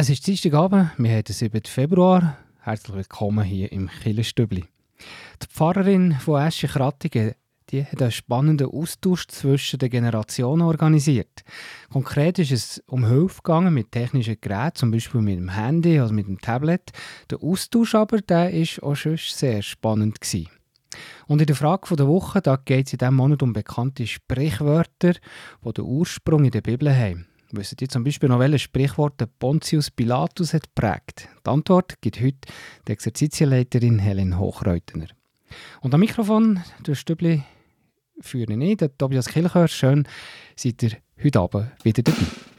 Es ist Dienstagabend, wir haben den 7. Februar. Herzlich willkommen hier im Killenstübli. Die Pfarrerin von Esche Krattigen die hat einen spannenden Austausch zwischen den Generationen organisiert. Konkret ist es um Hilfe gegangen mit technischen Geräten, zum Beispiel mit dem Handy oder mit dem Tablet. Der Austausch aber, der ist auch schon sehr spannend gewesen. Und in der Frage der Woche geht es in diesem Monat um bekannte Sprichwörter, die den Ursprung in der Bibel haben. Wisst ihr zum Beispiel noch, welches Sprichwort Pontius Pilatus hat prägt? Die Antwort gibt heute die Exerzitienleiterin Helen Hochreutener. Und am Mikrofon, der Stübli, führe ich, Tobias Kilchör. Schön, seid ihr heute Abend wieder dabei.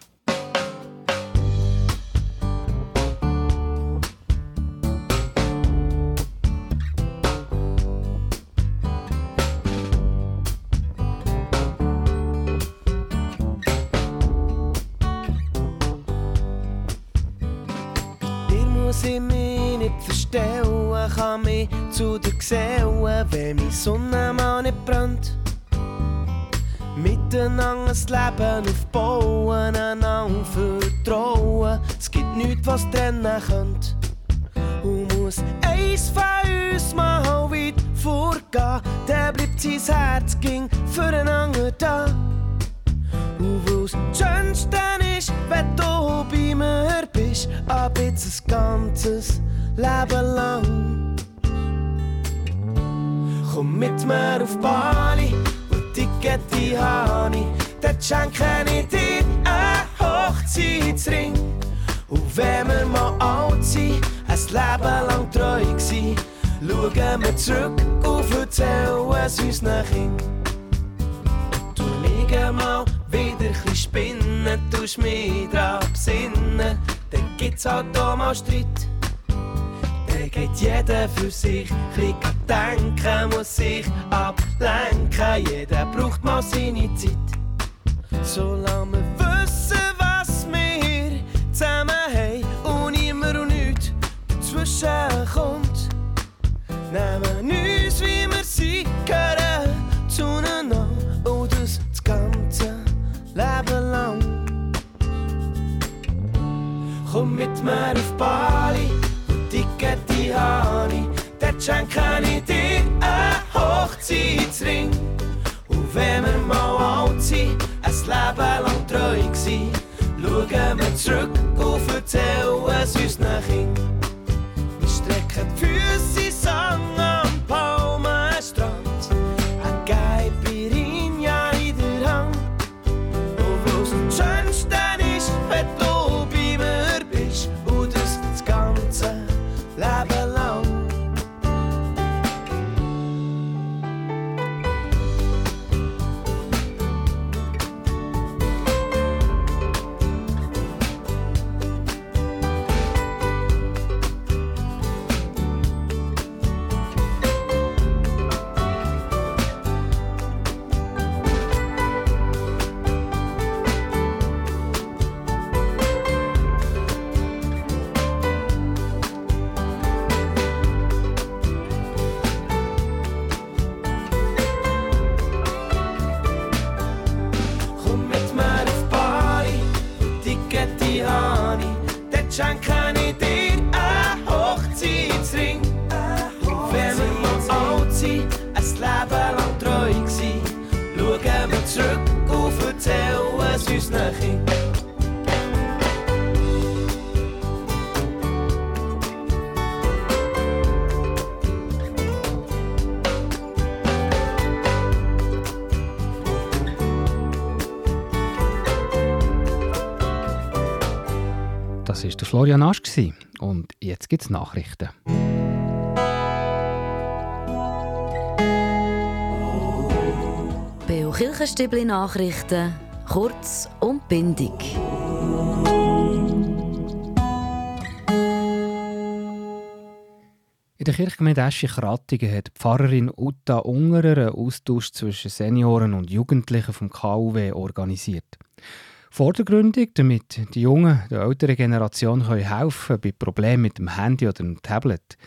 Miteinander ein Leben aufbauen, einander vertrauen. Es gibt nichts, was trennen könnte. Und muss eins von uns mal weit vorgehen, dann bleibt sein Herz ging füreinander da. Und wo's schönste ist, wenn du bei mir bist, ab jetzt ein ganzes Leben lang. Komm mit mir auf Bali Ticket habe dann schenke ich dir einen Hochzeitsring. Und wenn wir mal alt sind, ein Leben lang treu gewesen, schauen wir zurück und erzählen es unseren Kindern. Du liegen mal wieder ein spinnen, tust mich dran besinnen, dann gibt's halt auch mal Streit geht jeder für sich. Ein denken, muss sich ablenken. Jeder braucht mal seine Zeit. Solange wir wissen, was wir zusammen haben und immer und nichts dazwischen kommt, nehmen uns, wie wir sind, gehören zueinander und das, das ganze Leben lang. Komm mit mir auf Bali Ticket habe ich, dann schenke ich dir einen Hochzeitsring. Und wenn wir mal alt sind, ein Leben lang treu gewesen, schauen wir zurück und erzählen es unseren Kindern. Wir strecken die Füße Florian Asch und jetzt gibt es Nachrichten. Beo Kirchenstübli Nachrichten, kurz und bindig. In der Kirchgemeinde Eschi-Krattingen hat Pfarrerin Uta Ungerer einen Austausch zwischen Senioren und Jugendlichen vom KUW organisiert vordergründig, damit die Jungen der älteren Generation können bei Problemen mit dem Handy oder dem Tablet.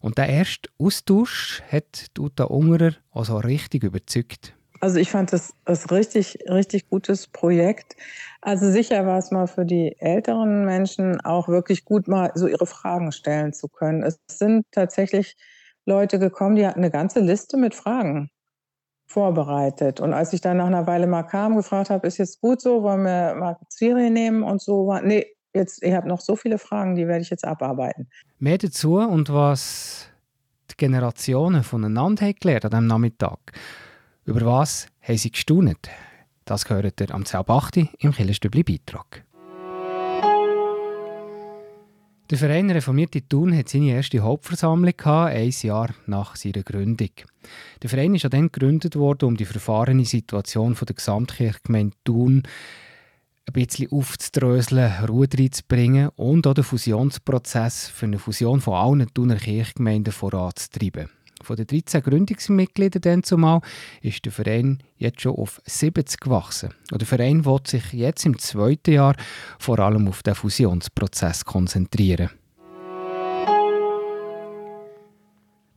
Und der erste Austausch hat Uta Ungerer also richtig überzeugt. Also ich fand das ein richtig, richtig gutes Projekt. Also sicher war es mal für die älteren Menschen auch wirklich gut, mal so ihre Fragen stellen zu können. Es sind tatsächlich Leute gekommen, die hatten eine ganze Liste mit Fragen vorbereitet. Und als ich dann nach einer Weile mal kam, gefragt habe, ist jetzt gut so, wollen wir mal Ferien nehmen und so, war, nee, jetzt, ich habe noch so viele Fragen, die werde ich jetzt abarbeiten. Mehr dazu und was die Generationen voneinander haben gelernt an diesem Nachmittag. Über was haben sie gestaunt? Das gehört ihr am 10.8. im Killerstübli Der Verein Reformierte Thun hat seine erste Hauptversammlung gehabt, ein Jahr nach seiner Gründung. Der Verein ist dann gegründet worden, um die verfahrene Situation der Gesamtkirchgemeinde Thun ein bisschen aufzudröseln, Ruhe reinzubringen und auch den Fusionsprozess für eine Fusion von allen Thuner Kirchgemeinden voranzutreiben. Von den 13 Gründungsmitgliedern dann zumal ist der Verein jetzt schon auf 70 gewachsen. Und der Verein wird sich jetzt im zweiten Jahr vor allem auf den Fusionsprozess konzentrieren.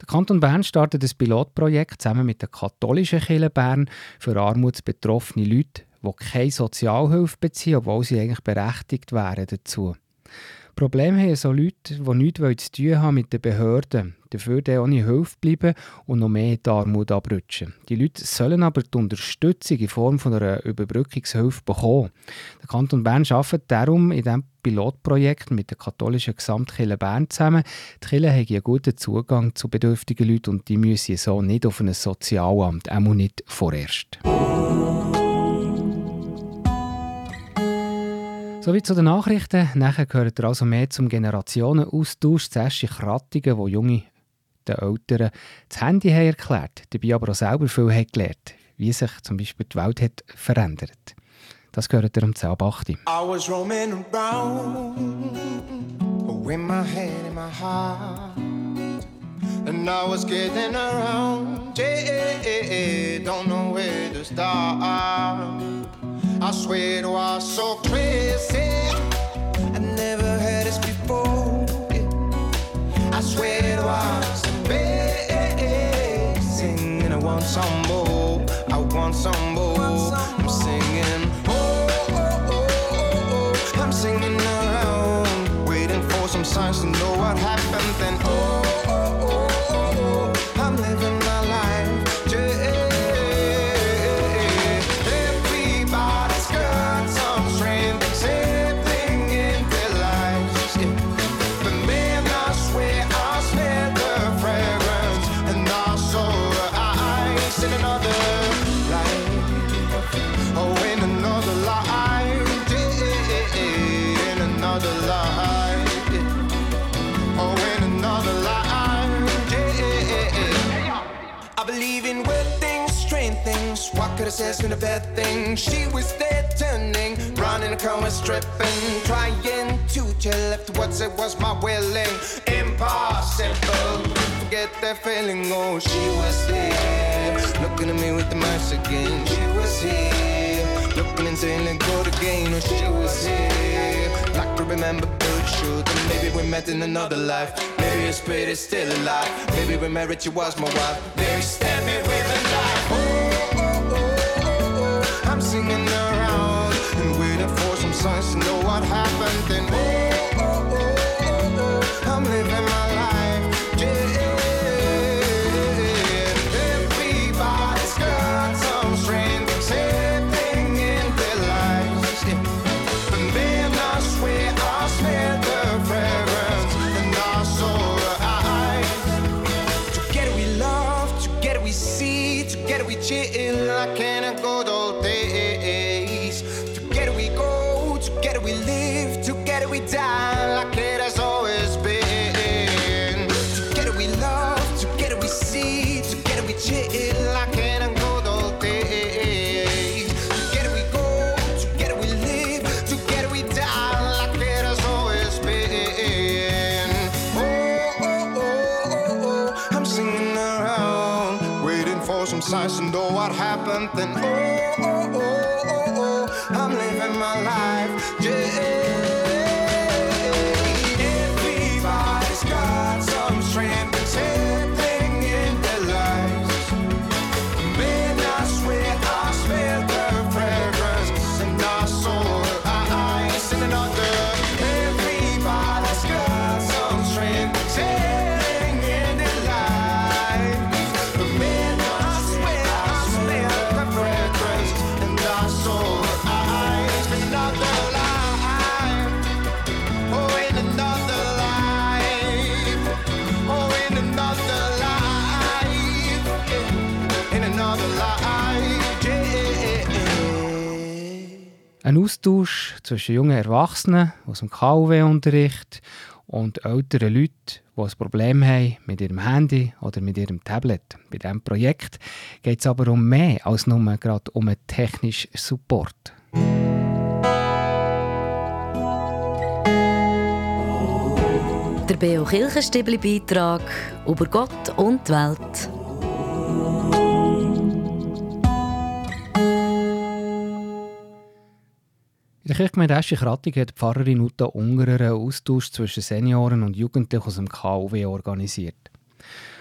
Der Kanton Bern startet ein Pilotprojekt zusammen mit der katholischen Kirche Bern für armutsbetroffene Leute, die keine Sozialhilfe beziehen, obwohl sie eigentlich berechtigt wären dazu. Problem haben so Leute, die nichts zu tun haben mit den Behörden, dafür dann ohne Hilfe bleiben und noch mehr die Armut abrutschen. Die Leute sollen aber die Unterstützung in Form von einer Überbrückungshilfe bekommen. Der Kanton Bern arbeitet darum in diesem Pilotprojekt mit der katholischen Gesamtkirche Bern zusammen. Die Kirche haben einen guten Zugang zu bedürftigen Leuten und die müssen so nicht auf ein Sozialamt, auch nicht vorerst. Sowie zu den Nachrichten. Nachher gehört ihr also mehr zum Generationenaustausch. Zuerst die Krattungen, wo junge den Eltern das Handy haben erklärt, dabei aber auch selber viel haben gelernt, wie sich zum Beispiel die Welt hat verändert. Das gehört ihr um 10 8. I was roaming around with my head in my heart And I was getting around, yeah, don't know where to start I swear it was so crazy. I never heard this before. I swear it was amazing. And I want some more. I want some more. I'm singing. Oh, oh, oh, oh. oh. I'm singing around, waiting for some signs to know what happened. Then, oh. Could've said been a bad thing. She was there turning, running, a coming, stripping, trying to tell left what it was my willing. Impossible. Forget that feeling. Oh, she was here, looking at me with the mask again. She was here, looking and saying, go again. Oh, she was here, like to remember good truth. And maybe we met in another life. Maybe your spirit is still alive. Maybe we married, you was my wife. Maybe stab zwischen jungen Erwachsenen aus dem KUW-Unterricht und älteren Leuten, die ein Problem haben mit ihrem Handy oder mit ihrem Tablet. Bei diesem Projekt geht es aber um mehr als nur gerade um einen technischen Support. Der Beo Kirchenstibli Beitrag über Gott und die Welt. In der Kirchgemeinde Eschich-Rattig hat Pfarrerin Uta Ungerer einen Austausch zwischen Senioren und Jugendlichen aus dem KUW organisiert.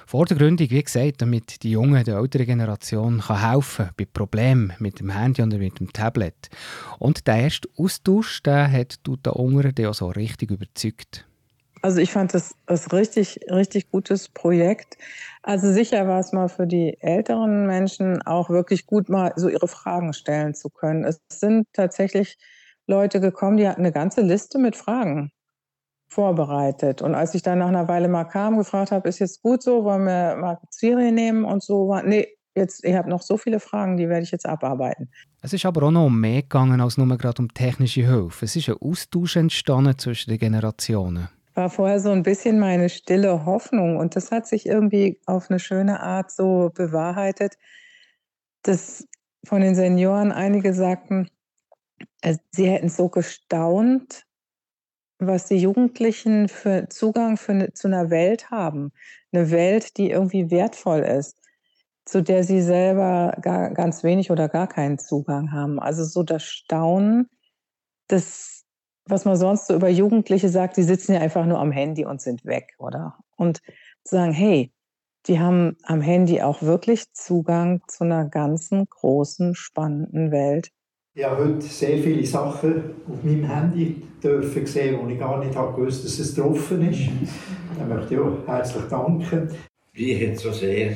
Vor der Gründung, wie gesagt, damit die Jungen der älteren Generation kann helfen bei Problemen mit dem Handy oder mit dem Tablet. Und der erste Austausch, der hat Uta Ungerer auch so richtig überzeugt. Also ich fand das ein richtig, richtig gutes Projekt. Also sicher war es mal für die älteren Menschen auch wirklich gut, mal so ihre Fragen stellen zu können. Es sind tatsächlich Leute gekommen, die hatten eine ganze Liste mit Fragen vorbereitet. Und als ich dann nach einer Weile mal kam, gefragt habe, ist jetzt gut so, wollen wir mal Ferien nehmen und so, war, nee, jetzt, ich habe noch so viele Fragen, die werde ich jetzt abarbeiten. Es ist aber auch noch um mehr gegangen als nur gerade um technische Hilfe. Es ist ein Austausch entstanden zwischen den Generationen war vorher so ein bisschen meine stille Hoffnung und das hat sich irgendwie auf eine schöne Art so bewahrheitet, dass von den Senioren einige sagten, sie hätten so gestaunt, was die Jugendlichen für Zugang für eine, zu einer Welt haben. Eine Welt, die irgendwie wertvoll ist, zu der sie selber gar, ganz wenig oder gar keinen Zugang haben. Also so das Staunen, das was man sonst so über Jugendliche sagt, die sitzen ja einfach nur am Handy und sind weg, oder? Und zu sagen, hey, die haben am Handy auch wirklich Zugang zu einer ganzen großen, spannenden Welt. Ich habe heute sehr viele Sachen auf meinem Handy dürfen sehen, wo ich gar nicht gewusst dass es drauf ist. Da möchte ich auch herzlich danken. Mich hat so sehr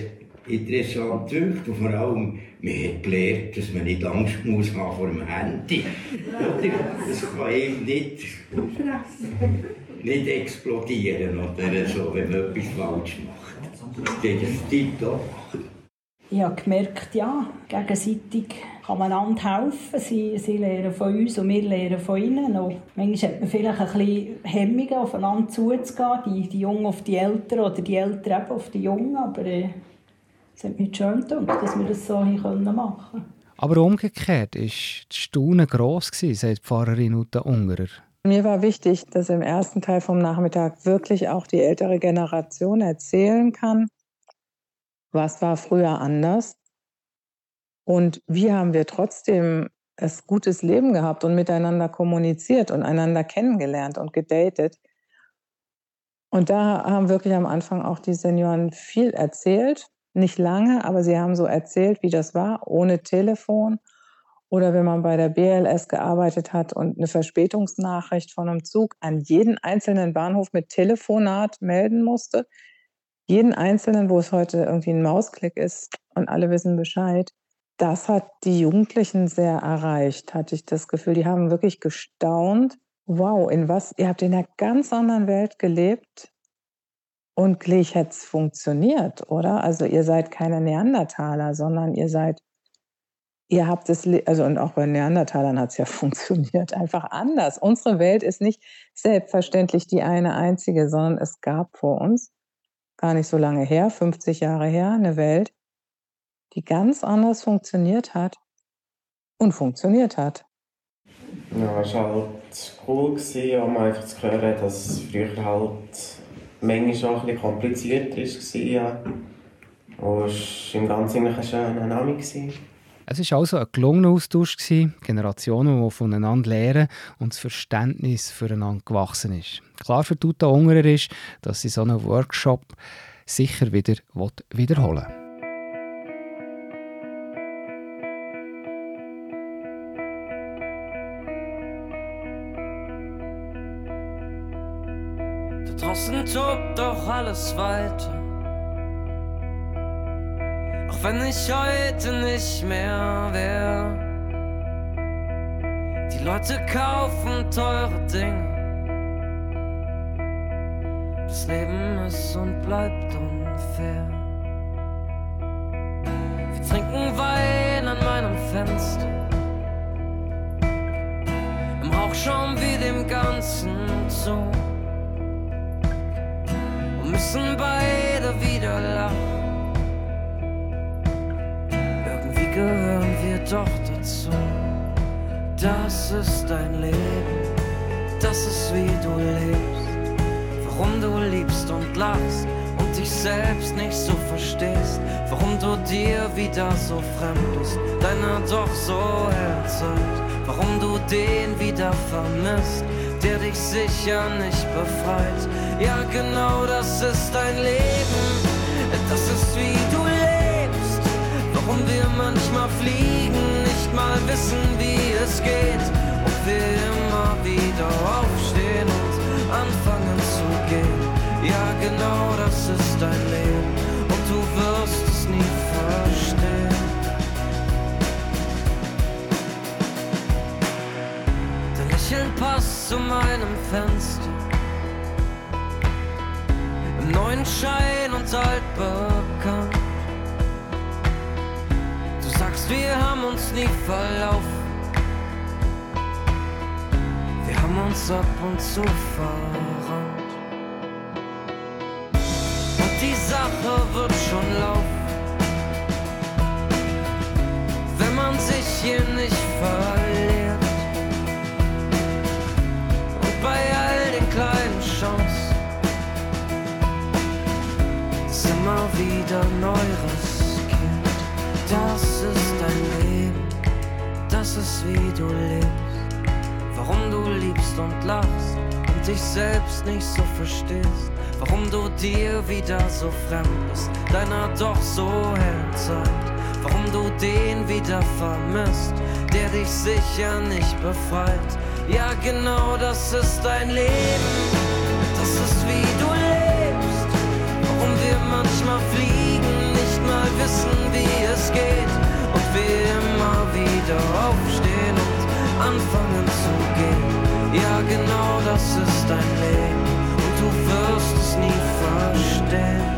interessant gedacht und vor allem, man hat gelernt, dass man nicht Angst muss haben vor dem Handy. Das kann eben nicht, nicht explodieren oder so, wenn man etwas falsch macht. Das geht tiptop. Ich habe gemerkt, ja, gegenseitig kann man einander helfen. Sie, sie lernen von uns und wir lernen von ihnen. Und manchmal hat man vielleicht ein bisschen Hemmungen, aufeinander zuzugehen, die, die Jungen auf die Eltern oder die Eltern eben auf die Jungen. Aber äh, es hat mich schön gedacht, dass wir das so machen können. Aber umgekehrt war das Staunen gross, sagt Pfarrerin Uta Ungerer. Mir war wichtig, dass im ersten Teil vom Nachmittag wirklich auch die ältere Generation erzählen kann, was war früher anders und wie haben wir trotzdem ein gutes Leben gehabt und miteinander kommuniziert und einander kennengelernt und gedatet. Und da haben wirklich am Anfang auch die Senioren viel erzählt nicht lange, aber sie haben so erzählt, wie das war, ohne Telefon. Oder wenn man bei der BLS gearbeitet hat und eine Verspätungsnachricht von einem Zug an jeden einzelnen Bahnhof mit Telefonat melden musste. Jeden einzelnen, wo es heute irgendwie ein Mausklick ist und alle wissen Bescheid. Das hat die Jugendlichen sehr erreicht, hatte ich das Gefühl. Die haben wirklich gestaunt. Wow, in was? Ihr habt in einer ganz anderen Welt gelebt und gleich hat es funktioniert, oder? Also ihr seid keine Neandertaler, sondern ihr seid, ihr habt es, also und auch bei Neandertalern hat es ja funktioniert, einfach anders. Unsere Welt ist nicht selbstverständlich die eine einzige, sondern es gab vor uns, gar nicht so lange her, 50 Jahre her, eine Welt, die ganz anders funktioniert hat und funktioniert hat. Ja, es war halt cool, um einfach zu hören, dass früher halt manchmal auch ein kompliziert war. Ja. Und es war im Ganzen ein schöner Name. Es war also ein gelungener Austausch, Generationen, die voneinander lernen und das Verständnis füreinander gewachsen ist. Klar für Tuta Ungerer ist, dass sie so einen Workshop sicher wieder wiederholen will. Draußen tobt doch alles weiter. Auch wenn ich heute nicht mehr wär. Die Leute kaufen teure Dinge. Das Leben ist und bleibt unfair. Wir trinken Wein an meinem Fenster. schauen wir dem Ganzen zu und müssen beide wieder lachen. Doch dazu. Das ist dein Leben, das ist wie du lebst, warum du liebst und lachst und dich selbst nicht so verstehst, warum du dir wieder so fremd bist, deiner doch so Zeit, warum du den wieder vermisst, der dich sicher nicht befreit. Ja, genau das ist dein Leben, das ist wie du warum wir manchmal fliegen, nicht mal wissen, wie es geht, ob wir immer wieder aufstehen und anfangen zu gehen. Ja, genau das ist dein Leben und du wirst es nie verstehen. Dein Lächeln passt zu meinem Fenster. Im neuen Schein und altbekannt. Wir haben uns nie verlaufen. Wir haben uns ab und zu verrannt. Und die Sache wird schon laufen. Wenn man sich hier nicht verliert. Und bei all den kleinen Chancen ist immer wieder neu riskiert. Das ist dein Leben, das ist wie du lebst. Warum du liebst und lachst und dich selbst nicht so verstehst. Warum du dir wieder so fremd bist, deiner doch so hellen Zeit. Warum du den wieder vermisst, der dich sicher nicht befreit. Ja, genau das ist dein Leben, das ist wie du lebst. Warum wir manchmal mal wissen, wie es geht. Und wir immer wieder aufstehen und anfangen zu gehen. Ja, genau das ist dein Leben und du wirst es nie verstehen.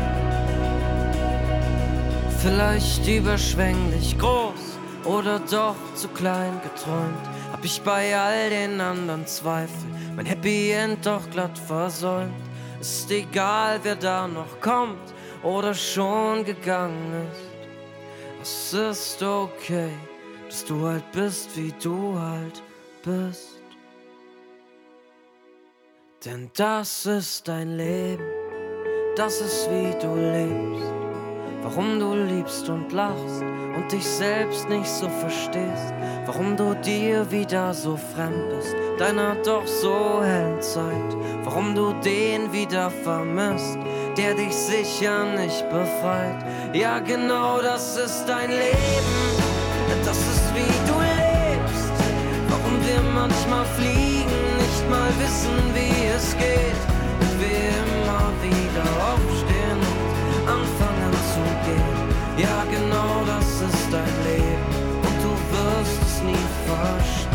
Vielleicht überschwänglich groß oder doch zu klein geträumt. Hab ich bei all den anderen Zweifel mein Happy End doch glatt versäumt. Ist egal, wer da noch kommt oder schon gegangen ist. Es ist okay, dass du halt bist, wie du halt bist. Denn das ist dein Leben, das ist wie du lebst. Warum du liebst und lachst und dich selbst nicht so verstehst. Warum du dir wieder so fremd bist, deiner doch so hellen Zeit. Warum du den wieder vermisst, der dich sicher nicht befreit. Ja, genau das ist dein Leben, das ist wie du lebst. Warum wir manchmal fliegen, nicht mal wissen, wie es geht. Und wir immer wieder aufstehen und anfangen zu gehen. Ja, genau das ist dein Leben und du wirst es nie verstehen.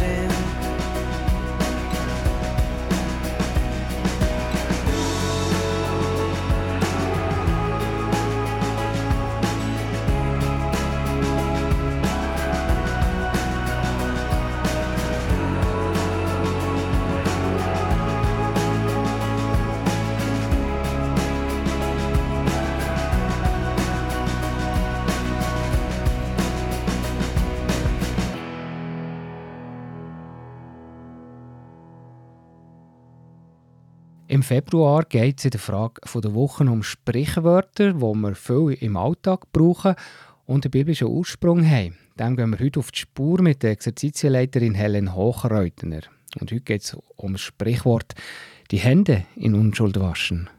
Februar geht es in der Frage der Woche um Sprichwörter, die wir viel im Alltag brauchen und einen biblischen Ursprung haben. Dem gehen wir heute auf die Spur mit der Exerzitienleiterin Helen Hochreutner. Und heute geht es um das Sprichwort «Die Hände in Unschuld waschen».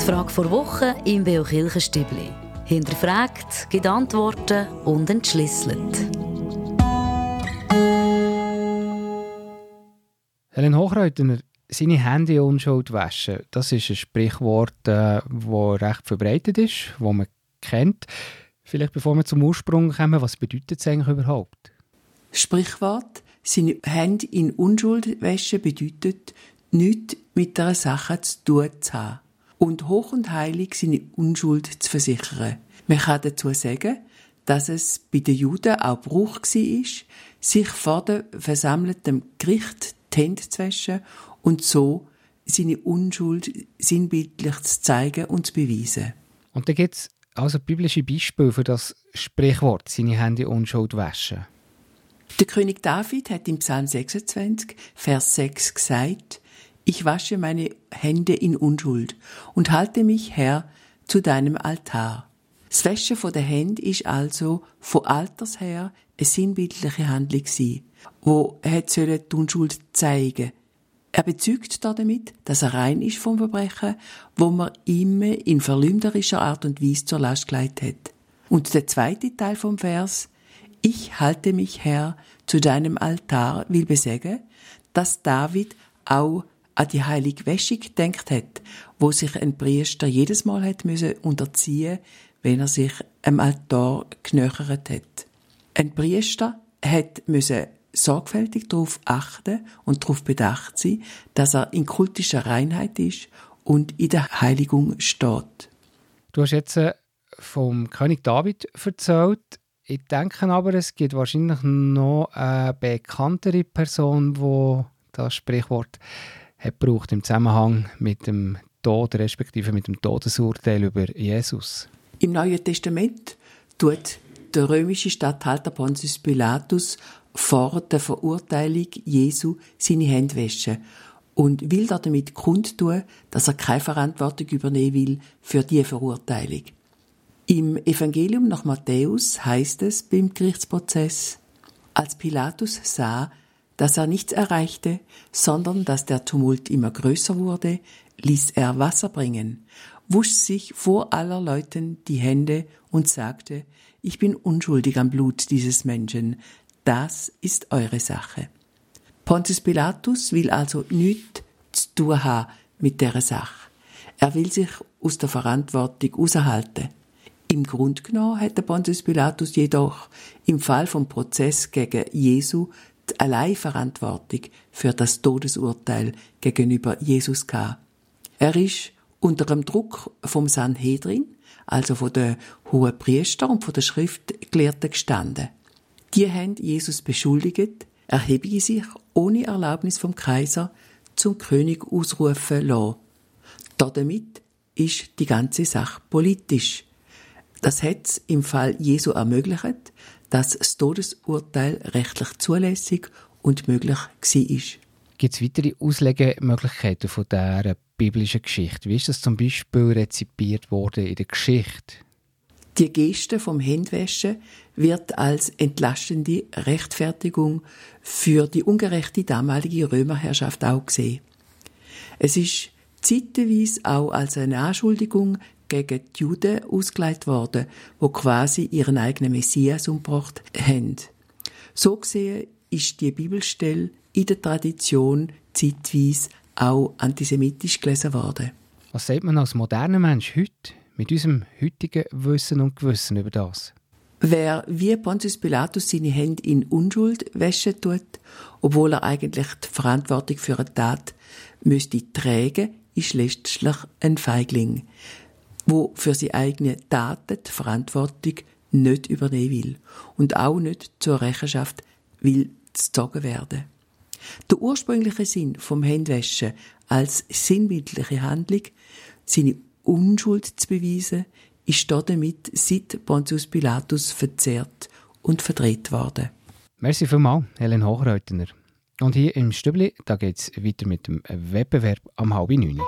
Die Frage vor Woche im Beo Kirchenstübli. Hinterfragt, gibt Antworten und entschlüsselt. Helen Hochreutner, seine Hände in Unschuld waschen, das ist ein Sprichwort, das äh, recht verbreitet ist, das man kennt. Vielleicht bevor wir zum Ursprung kommen, was bedeutet es eigentlich überhaupt? Sprichwort, seine Hände in Unschuld waschen bedeutet, nichts mit einer Sache zu tun zu haben und hoch und heilig seine Unschuld zu versichern. Man kann dazu sagen, dass es bei den Juden auch Bruch war, sich vor dem versammelten Gericht die Hände zu waschen und so seine Unschuld sinnbildlich zu zeigen und zu beweisen. Und da gibt es also biblische Beispiele für das Sprichwort, seine Hände Unschuld waschen. Der König David hat im Psalm 26, Vers 6 gesagt, ich wasche meine Hände in Unschuld und halte mich, Herr, zu deinem Altar. Das Waschen der Hände ist also von Alters her eine sinnbildliche Handlung gewesen, wo er die Unschuld zeigen Er bezeugt damit, dass er rein ist vom Verbrechen, wo man ihm in verleumderischer Art und Weise zur Last gelegt hat. Und der zweite Teil vom Vers, ich halte mich, Herr, zu deinem Altar, will besagen, dass David auch an die heilige Wäschung gedacht hat, wo sich ein Priester jedes Mal hat müssen unterziehen, wenn er sich am Altar genöchert hat. Ein Priester hat müssen sorgfältig darauf achten und darauf bedacht sein, dass er in kultischer Reinheit ist und in der Heiligung steht. Du hast jetzt äh, vom König David erzählt. Ich denke aber, es gibt wahrscheinlich noch eine bekanntere Person, die das Sprichwort hat braucht im Zusammenhang mit dem Tod, respektive mit dem Todesurteil über Jesus. Im Neuen Testament tut der römische Statthalter Pontius Pilatus vor der Verurteilung Jesu seine Hände waschen und will damit kundtun, dass er keine Verantwortung übernehmen will für die Verurteilung. Im Evangelium nach Matthäus heißt es beim Gerichtsprozess, als Pilatus sah, dass er nichts erreichte, sondern dass der Tumult immer größer wurde, ließ er Wasser bringen, wusch sich vor aller Leuten die Hände und sagte, ich bin unschuldig am Blut dieses Menschen, das ist eure Sache. Pontius Pilatus will also nichts zu tun haben mit der Sache. Er will sich aus der Verantwortung aushalten. Im Grund genommen hätte Pontius Pilatus jedoch im Fall vom Prozess gegen Jesu die Alleinverantwortung für das Todesurteil gegenüber Jesus gehabt. Er ist unter dem Druck vom Sanhedrin, also von den hohen Priester und von den Schriftgelehrten gestanden. Die haben Jesus beschuldigt, er habe sich ohne Erlaubnis vom Kaiser zum König ausrufen lassen. Damit ist die ganze Sache politisch. Das hat im Fall Jesu ermöglicht, dass das Todesurteil rechtlich zulässig und möglich war. Gibt es weitere Auslegemöglichkeiten von dieser biblischen Geschichte? Wie ist das zum Beispiel rezipiert worden in der Geschichte? Die Geste vom Händwäschen wird als entlastende Rechtfertigung für die ungerechte damalige Römerherrschaft auch gesehen. Es ist zeitweise auch als eine Anschuldigung gegen die Juden ausgelegt worden, wo quasi ihren eigenen Messias umgebracht haben. So gesehen ist die Bibelstelle in der Tradition zeitweise auch antisemitisch gelesen worden. Was sagt man als moderner Mensch heute mit unserem heutigen Wissen und Gewissen über das? Wer wie Pontius Pilatus seine Hände in Unschuld wäschen tut, obwohl er eigentlich die Verantwortung für eine Tat müsste tragen, ist letztlich ein Feigling wo für seine eigenen Taten die Verantwortung nicht übernehmen will und auch nicht zur Rechenschaft will gezogen werden. Der ursprüngliche Sinn vom Händwäschen als sinnbildliche Handlung, seine Unschuld zu beweisen, ist damit seit Pontius Pilatus verzehrt und verdreht worden. Merci vielmals, Helen Hochreutner. Und hier im Stübli, da geht es weiter mit dem Wettbewerb am halb neun.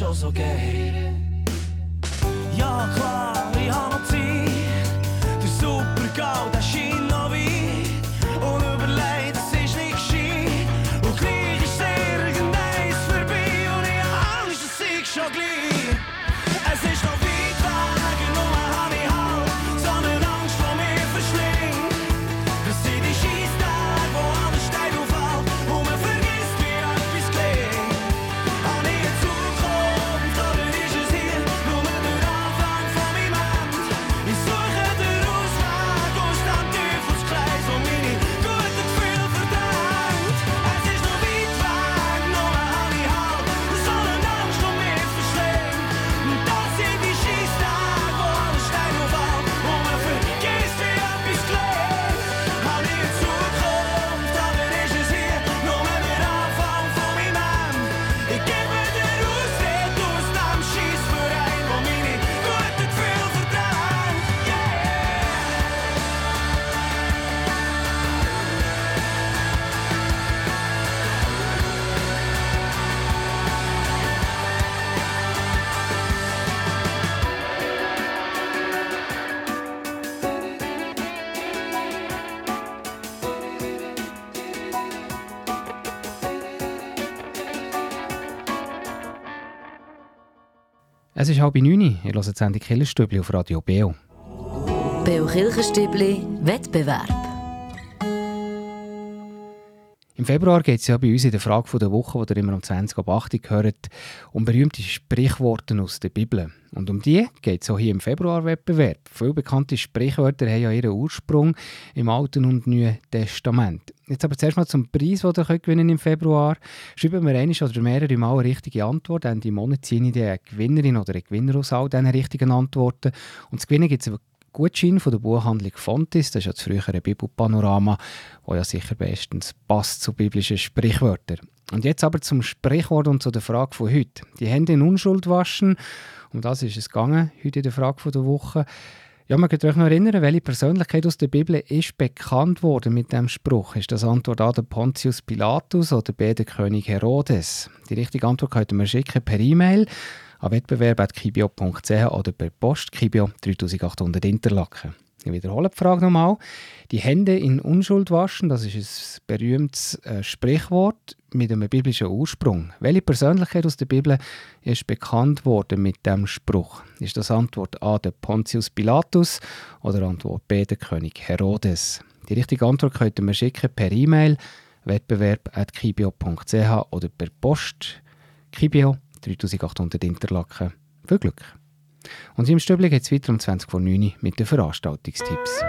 Lang das schon so geht. Ja Es ist halb neun. Ihr hört die Killerstübli auf Radio Beo. Beo Kirchenstübli Wettbewerb. Februar geht es ja bei uns in der Frage der Woche, die ihr immer um 20 ab 8 Uhr hört, um berühmte Sprichworte aus der Bibel. Und um die geht es auch hier im Februar-Wettbewerb. Viele bekannte Sprichwörter haben ja ihren Ursprung im Alten und Neuen Testament. Jetzt aber zuerst mal zum Preis, den ihr gewinnen im Februar. Schreiben wir eine oder mehrere Mal eine richtige Antwort. Ende Monat ziehe ich eine Gewinnerin oder einen Gewinner aus all diesen richtigen Antworten. Und zu gewinnen gibt es Gutschein von der Buchhandlung Fontis, das ist ja das frühere Bibelpanorama, wo ja sicher bestens passt zu biblischen Sprichwörtern. Und jetzt aber zum Sprichwort und zu der Frage von heute. Die Hände in Unschuld waschen, um das ist es gegangen, heute in der Frage der Woche. Ja, man kann euch noch erinnern, welche Persönlichkeit aus der Bibel ist bekannt worden mit dem Spruch? Ist das Antwort A der Pontius Pilatus oder B der König Herodes? Die richtige Antwort könnt ihr mir schicken per E-Mail an wettbewerb.kibio.ch oder per Post Kibio 3800 Interlaken. Ich wiederhole die Frage nochmal. Die Hände in Unschuld waschen, das ist ein berühmtes äh, Sprichwort mit einem biblischen Ursprung. Welche Persönlichkeit aus der Bibel ist bekannt worden mit dem Spruch? Ist das Antwort A der Pontius Pilatus oder Antwort B der König Herodes? Die richtige Antwort könnt ihr mir schicken per E-Mail wettbewerb.kibio.ch oder per Post Kibio 3800 Interlaken. Viel Glück! Und im Stübli geht es weiter um 20 vor 9 Uhr mit den Veranstaltungstipps.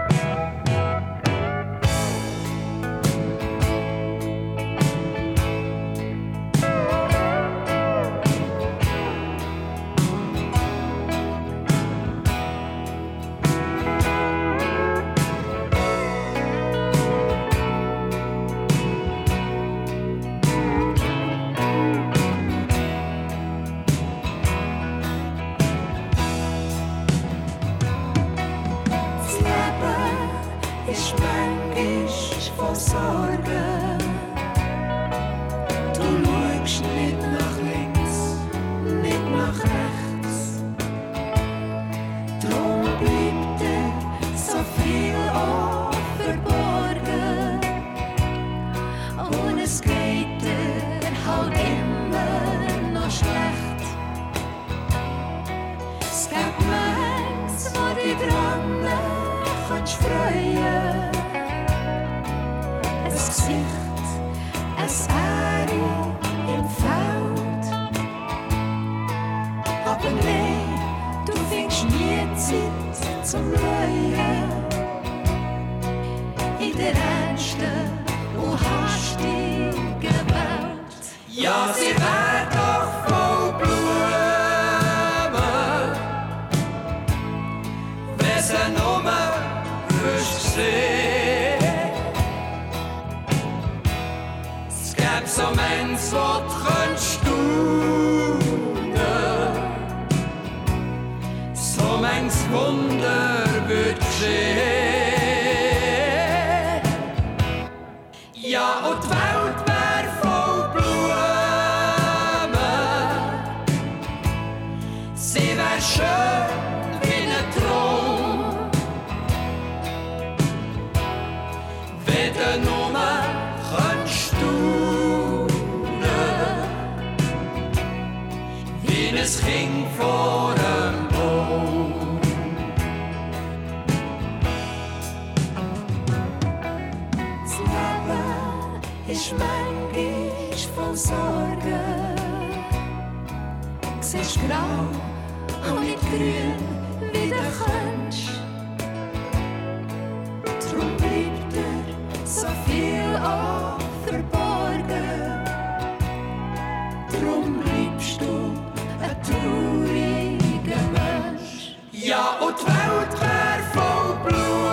Ja, und die Welt wär voll Blumen.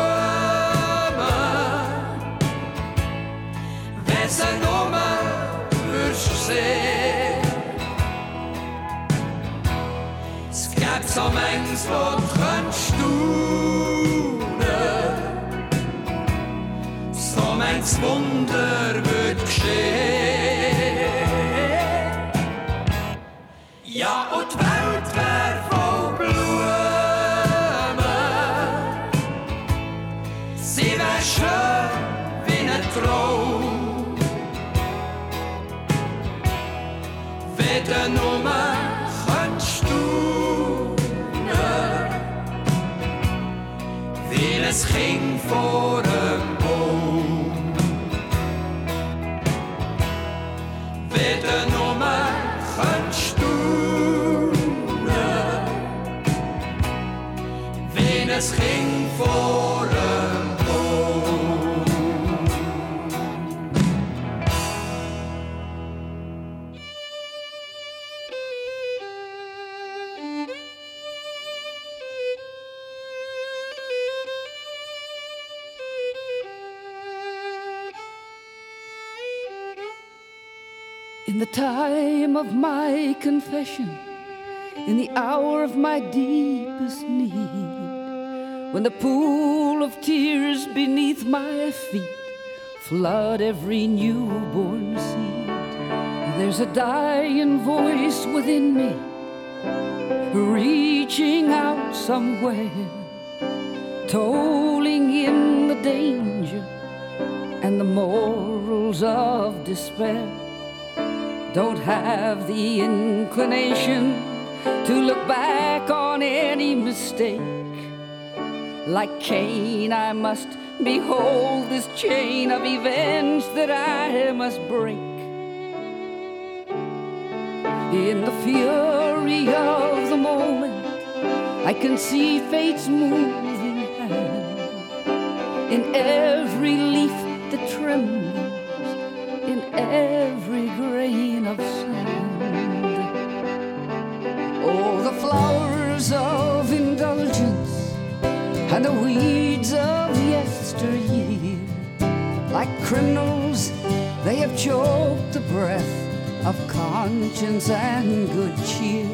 Wenn sie nur würdest sehen. Es gibt so manches, wo du könntest staunen. So manches Wunder wird geschehen. Ein Kind vor time of my confession, in the hour of my deepest need, when the pool of tears beneath my feet flood every newborn seed, there's a dying voice within me, reaching out somewhere, tolling in the danger and the morals of despair don't have the inclination to look back on any mistake. Like Cain, I must behold this chain of events that I must break. In the fury of the moment, I can see fate's moving hand in every leaf that trembles every grain of sand. Oh, the flowers of indulgence and the weeds of yesteryear, like criminals, they have choked the breath of conscience and good cheer.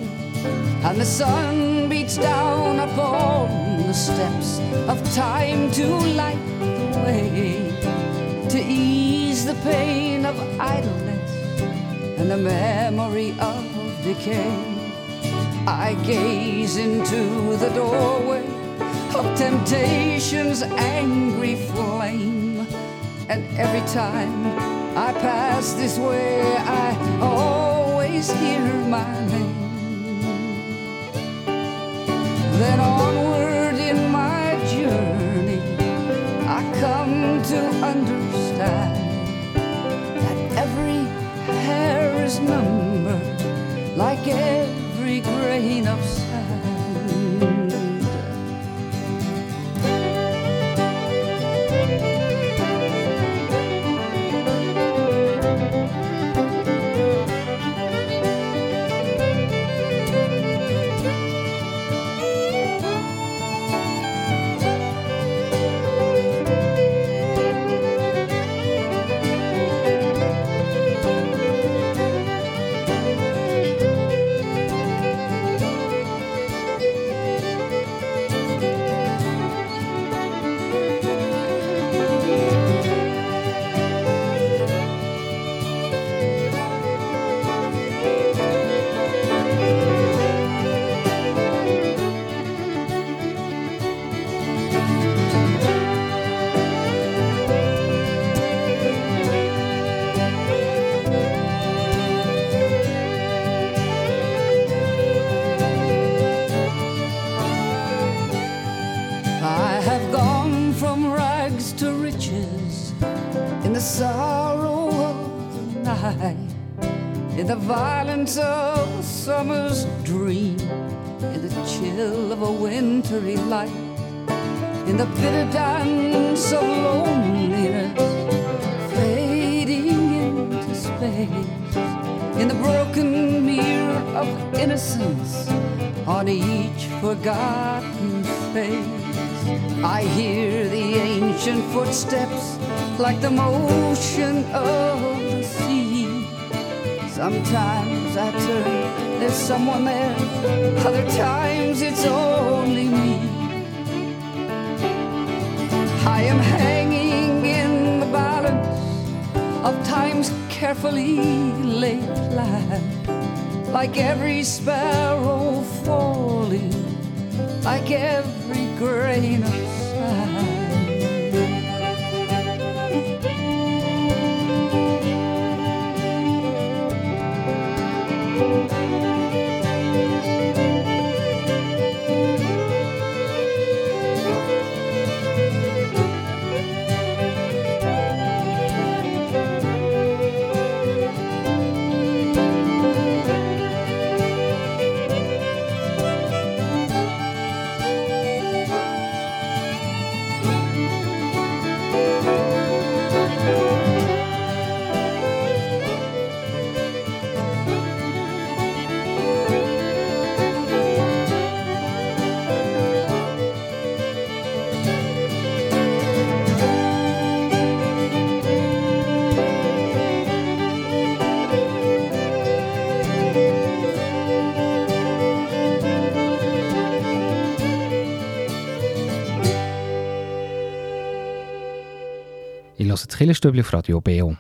And the sun beats down upon the steps of time to light the way to ease the pain of idleness and the memory of decay. I gaze into the doorway of temptation's angry flame, and every time I pass this way, I always hear my name. Then onward to understand that every hair is numbered like every grain of sand. Light, in the bitter dance of loneliness, fading into space, in the broken mirror of innocence on each forgotten face. I hear the ancient footsteps like the motion of the sea. Sometimes I turn, there's someone there. Other times it's only me. I am hanging in the balance of time's carefully laid plan. Like every sparrow falling, like every grain of das Killerstübli auf Radio BO.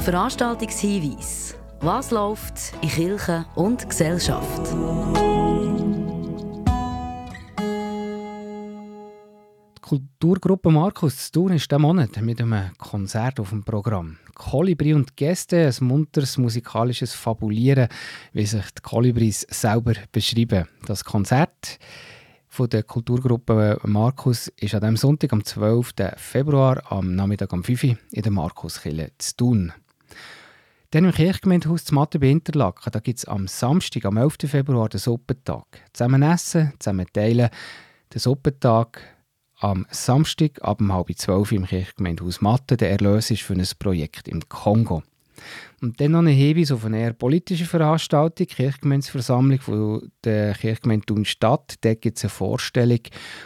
Veranstaltungshinweis. Was läuft in Kirche und Gesellschaft? Die Kulturgruppe Markus zu Thun ist diesen Monat mit einem Konzert auf dem Programm. Kolibri und Gäste, ein munteres musikalisches Fabulieren, wie sich die Kolibris selber beschreiben. Das Konzert von der Kulturgruppe Markus ist an diesem Sonntag, am 12. Februar, am Nachmittag um 5 Uhr in der Markuskirche zu Thun. Dann im Kirchgemeindehaus zu Mathe bei Interlaken, da gibt es am Samstag, am 11. Februar, den Suppentag. Zusammen essen, zusammen teilen. Der Suppentag am Samstag ab um halb zwölf im Kirchgemeindehaus Mathe. Der Erlös ist für ein Projekt im Kongo. Und dann noch ein Hinweis auf eine eher politische Veranstaltung, Kirchgemeinsversammlung von der Kirchgemeinde Thun-Stadt. Dort gibt es eine Vorstellung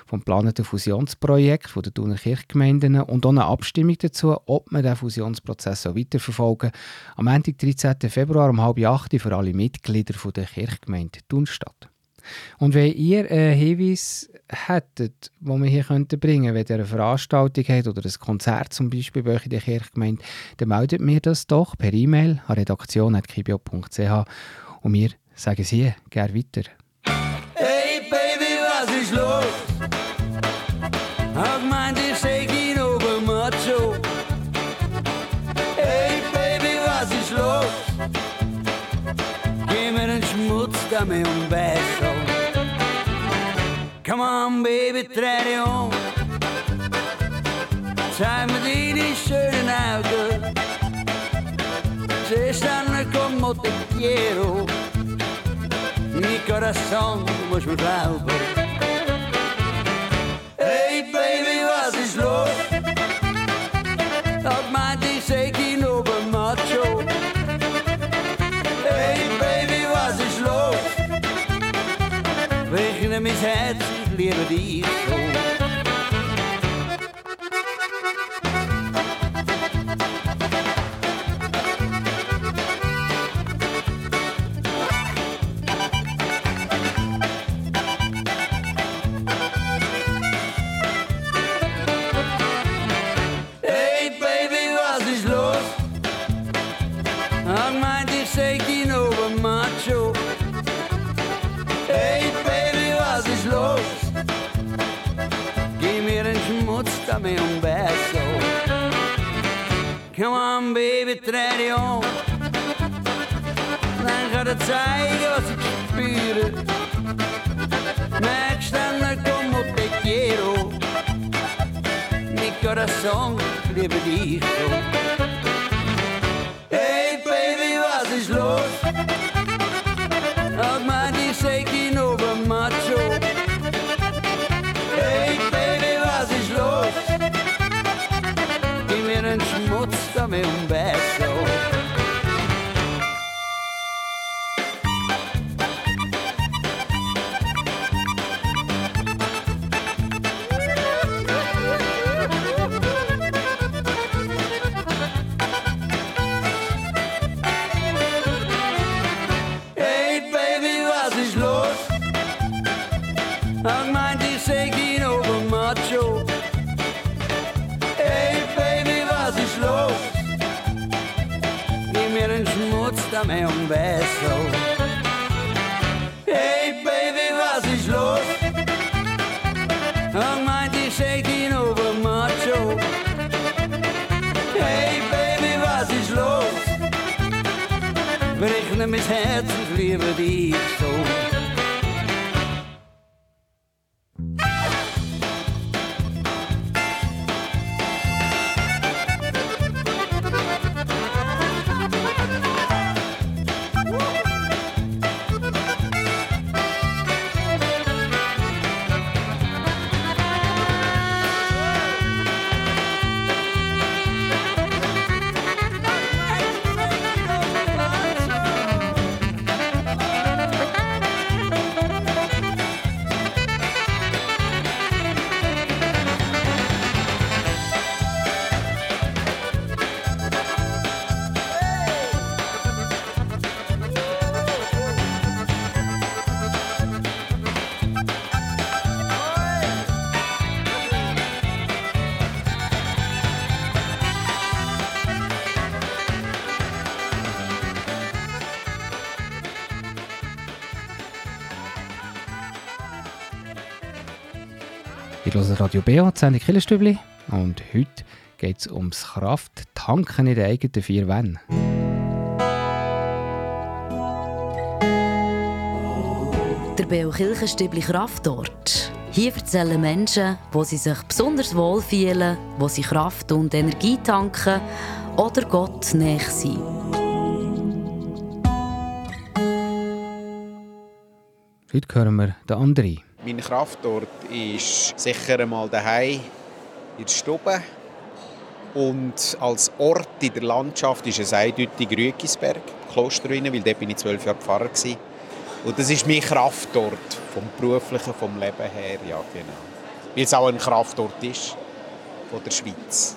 vom geplanten Fusionsprojekt der Thuner Kirchgemeinden und auch eine Abstimmung dazu, ob man den Fusionsprozess weiterverfolgen Am Montag, 13. Februar um halb acht für alle Mitglieder der Kirchgemeinde Thun-Stadt. Und wenn ihr einen Hinweis hättet, wo wir hier könnten bringen, wenn ihr eine Veranstaltung habt oder ein Konzert zum Beispiel bei euch in der Kirchgemeinde, dann meldet mir das doch per E-Mail an redaktion.kibio.ch und wir sagen es hier gerne weiter. Hey Baby, was ist los? Geh mir den Schmutz damit um Becher. on, baby, dreh dich um. Zeig mir deine schönen Augen. Se stanno como te quiero. Mi corazón, du musst mir glauben. Hey, Baby, was ist los? Dat meint ich, sag ich nur beim Macho. Ich Dann kann er zeigen, was ich spüre. Merkst dann, como te quiero. Mi corazón liebe dich Ich höre Radio BA, Sendung Killerstübli. Und heute geht es ums Kraft-Tanken in den eigenen vier Wänden. Der Beo Kirchenstübli Kraftort. Hier erzählen Menschen, wo sie sich besonders wohl fühlen, wo sie Kraft und Energie tanken oder Gott näher sind. Heute hören wir den André. Mein Kraftort ist sicher einmal daheim in der Stube. Und als Ort in der Landschaft ist es eindeutig Rügisberg, Klosterruine, weil dort bin ich zwölf Jahre Pfarrer. Und das ist mein Kraftort, vom beruflichen, vom Leben her, ja genau. Weil es auch ein Kraftort ist von der Schweiz.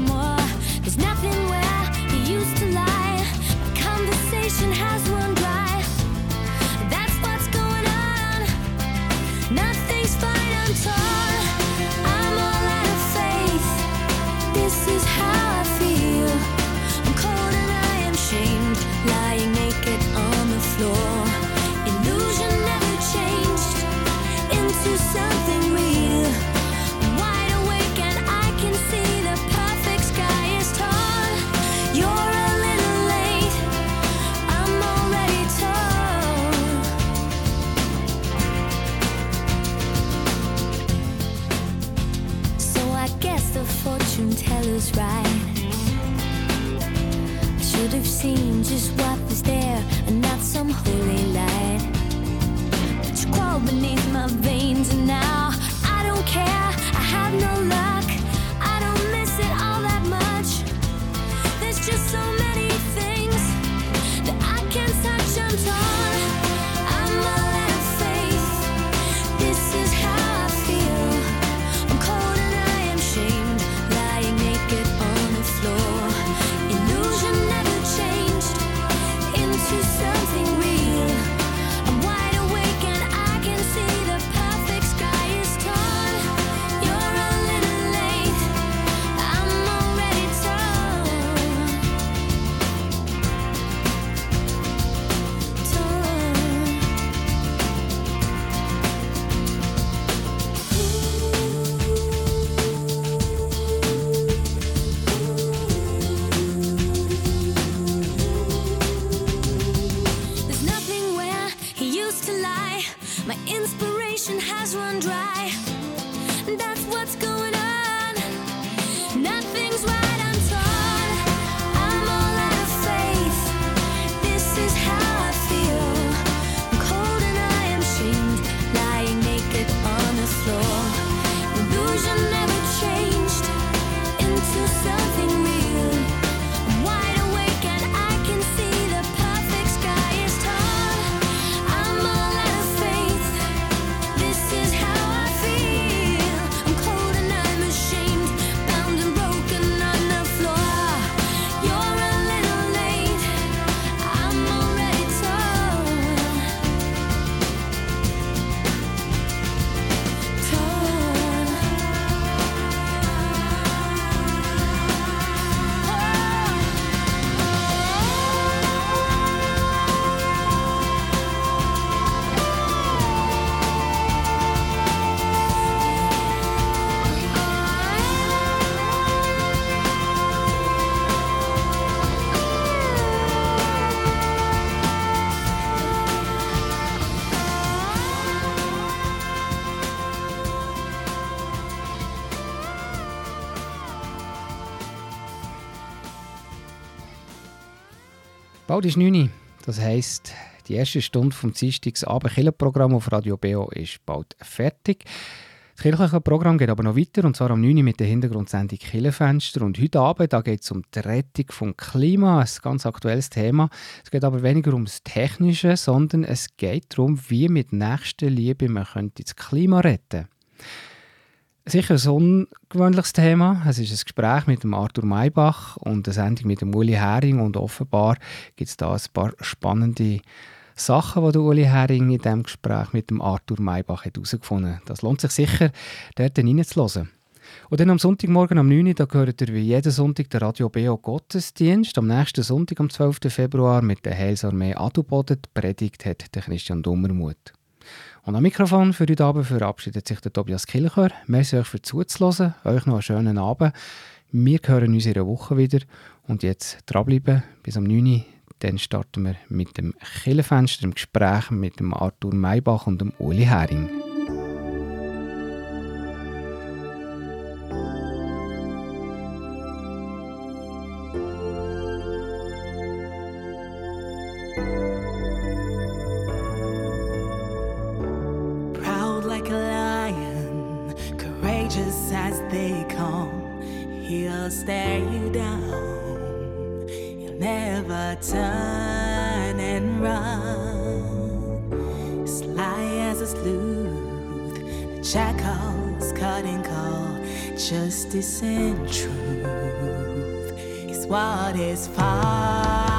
Bald ist 9 Uhr. Das heisst, die erste Stunde vom Dienstagsabend Kirchenprogramm auf Radio BO ist bald fertig. Das kirchliche Programm geht aber noch weiter, und zwar am 9 Uhr mit der Hintergrundsendung Kirchenfenster. Und heute Abend geht es um die Rettung vom Klima, ein ganz aktuelles Thema. Es geht aber weniger um das Technische, sondern es geht darum, wie mit Nächstenliebe man könnte das Klima retten Sicher ein ungewöhnliches Thema. Es ist ein Gespräch mit dem Arthur Maybach und eine Sendung mit dem Uli Hering. Und offenbar gibt es da ein paar spannende Sachen, die der Uli Hering in diesem Gespräch mit dem Arthur Maybach herausgefunden hat. Das lohnt sich sicher, dort reinzuhören. Und dann am Sonntagmorgen um 9 Uhr, da gehört ihr wie jeden Sonntag der Radio BO Gottesdienst. Am nächsten Sonntag, am 12. Februar, mit der Heilsarmee Adelboden. Die Predigt hat der Christian Dummermuth. Und am Mikrofon für heute Abend verabschiedet sich der Tobias Kilcher. Merci euch für zuzuhören. Euch noch einen schönen Abend. Wir hören uns in einer Woche wieder. Und jetzt dranbleiben bis am 9 Uhr. Dann starten wir mit dem Killenfenster im Gespräch mit dem Arthur Maybach und dem Uli Hering. and truth is what is far.